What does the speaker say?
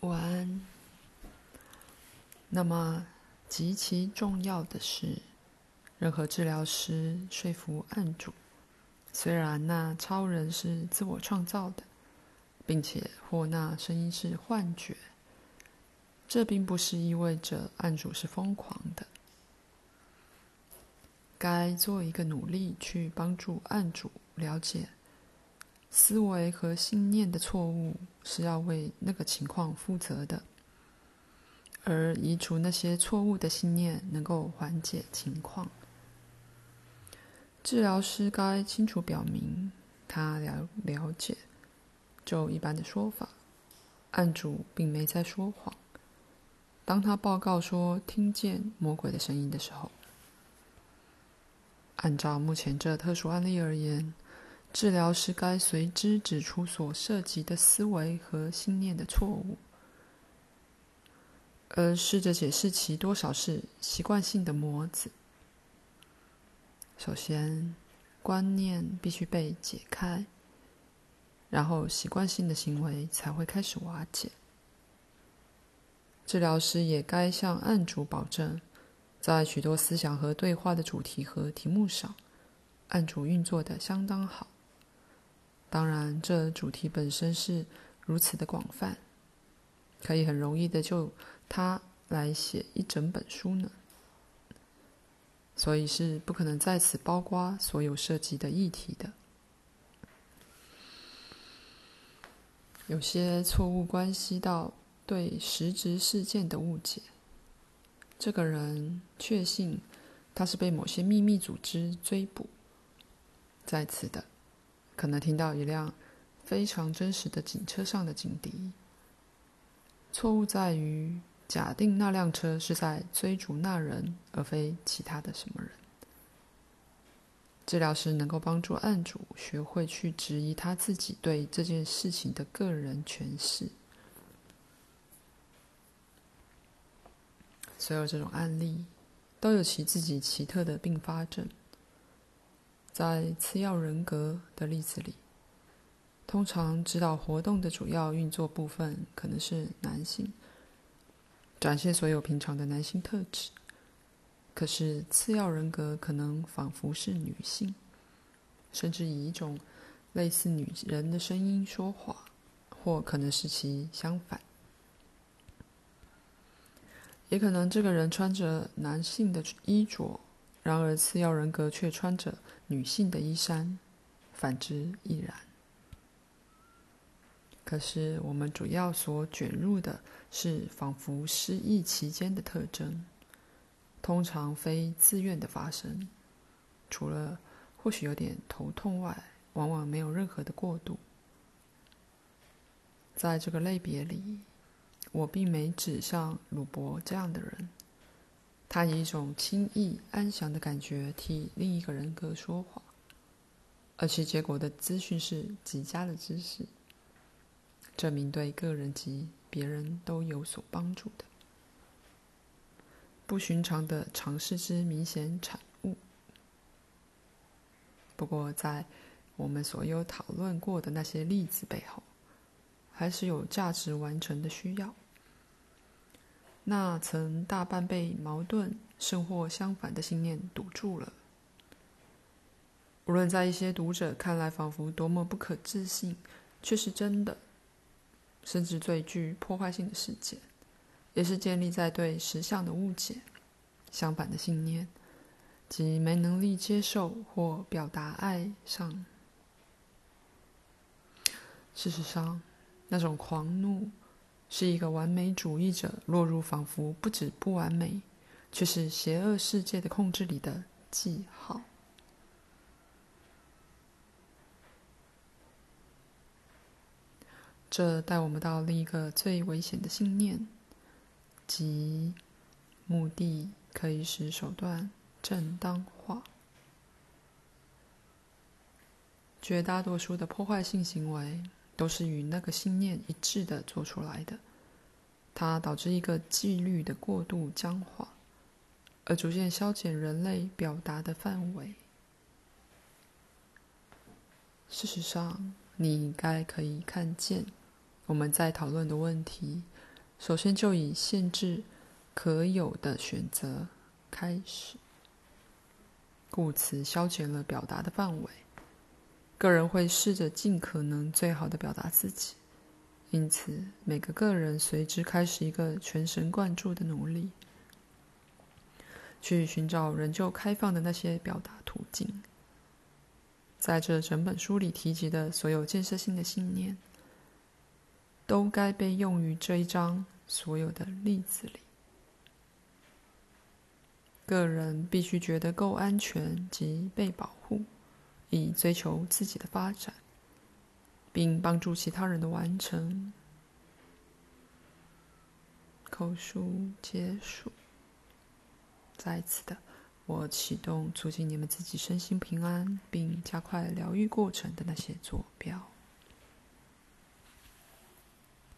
晚安。那么，极其重要的是，任何治疗师说服案主，虽然那超人是自我创造的，并且或那声音是幻觉，这并不是意味着案主是疯狂的。该做一个努力去帮助案主了解，思维和信念的错误是要为那个情况负责的。而移除那些错误的信念，能够缓解情况。治疗师该清楚表明，他了了解。就一般的说法，案主并没在说谎。当他报告说听见魔鬼的声音的时候，按照目前这特殊案例而言，治疗师该随之指出所涉及的思维和信念的错误。而试着解释其多少是习惯性的模子。首先，观念必须被解开，然后习惯性的行为才会开始瓦解。治疗师也该向案主保证，在许多思想和对话的主题和题目上，案主运作的相当好。当然，这主题本身是如此的广泛，可以很容易的就。他来写一整本书呢，所以是不可能在此包括所有涉及的议题的。有些错误关系到对实质事件的误解。这个人确信他是被某些秘密组织追捕，在此的可能听到一辆非常真实的警车上的警笛。错误在于。假定那辆车是在追逐那人，而非其他的什么人。治疗师能够帮助案主学会去质疑他自己对这件事情的个人诠释。所有这种案例都有其自己奇特的并发症。在次要人格的例子里，通常指导活动的主要运作部分可能是男性。展现所有平常的男性特质，可是次要人格可能仿佛是女性，甚至以一种类似女人的声音说话，或可能是其相反。也可能这个人穿着男性的衣着，然而次要人格却穿着女性的衣衫，反之亦然。可是我们主要所卷入的是仿佛失忆期间的特征，通常非自愿的发生，除了或许有点头痛外，往往没有任何的过度。在这个类别里，我并没指像鲁伯这样的人，他以一种轻易安详的感觉替另一个人格说话，而其结果的资讯是极佳的知识。证明对个人及别人都有所帮助的不寻常的尝试之明显产物。不过，在我们所有讨论过的那些例子背后，还是有价值完成的需要。那曾大半被矛盾甚或相反的信念堵住了。无论在一些读者看来仿佛多么不可置信，却是真的。甚至最具破坏性的事件，也是建立在对实相的误解、相反的信念及没能力接受或表达爱上。事实上，那种狂怒是一个完美主义者落入仿佛不止不完美，却是邪恶世界的控制里的记号。这带我们到另一个最危险的信念，即目的可以使手段正当化。绝大多数的破坏性行为都是与那个信念一致的做出来的，它导致一个纪律的过度僵化，而逐渐消减人类表达的范围。事实上，你应该可以看见。我们在讨论的问题，首先就以限制可有的选择开始，故此消减了表达的范围。个人会试着尽可能最好的表达自己，因此每个个人随之开始一个全神贯注的努力，去寻找仍旧开放的那些表达途径。在这整本书里提及的所有建设性的信念，都该被用于这一章所有的例子里。个人必须觉得够安全及被保护。以追求自己的发展，并帮助其他人的完成。口述结束。再次的，我启动促进你们自己身心平安，并加快疗愈过程的那些坐标。